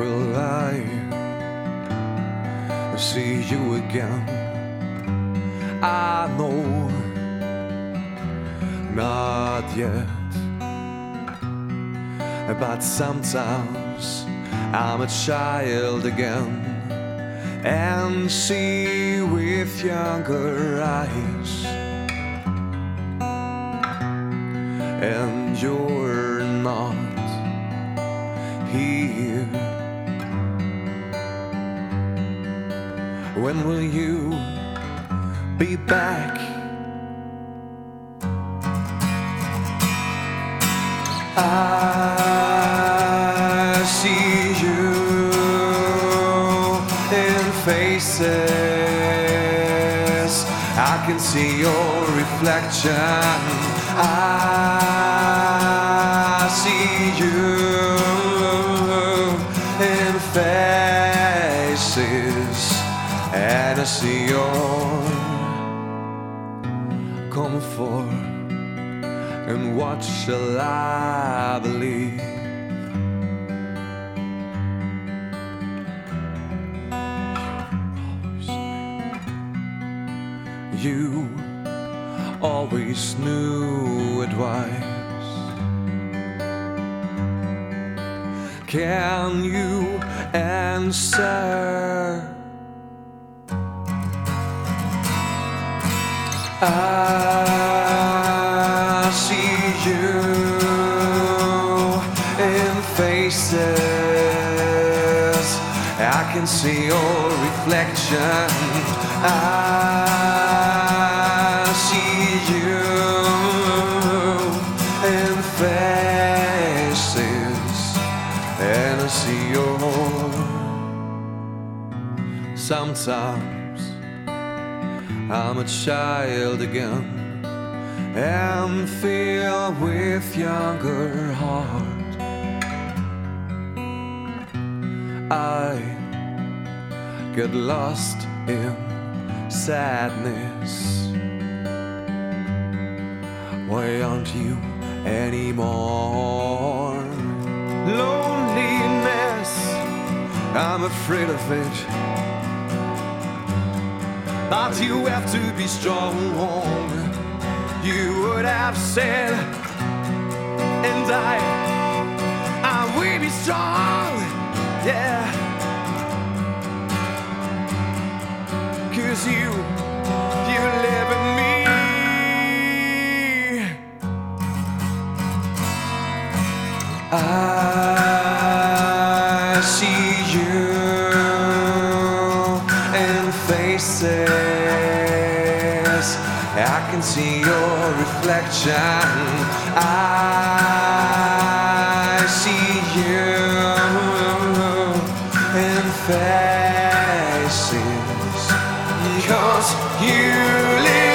will I see you again? I know not yet, but sometimes I'm a child again and see with younger eyes. And you're not here. When will you be back? I see you in faces. I can see your reflection. I see you in faces, and I see your comfort. And what shall I believe? You always knew advice. Can you answer? I see you in faces. I can see your reflection. I see you in faces, and I see your. Sometimes I'm a child again and filled with younger heart. I get lost in sadness. Why aren't you anymore? Loneliness, I'm afraid of it. But you have to be strong. You would have said, and I, I will be strong. Yeah. Cause you, you live in me. I faces. I can see your reflection. I see you in faces. Cause you live.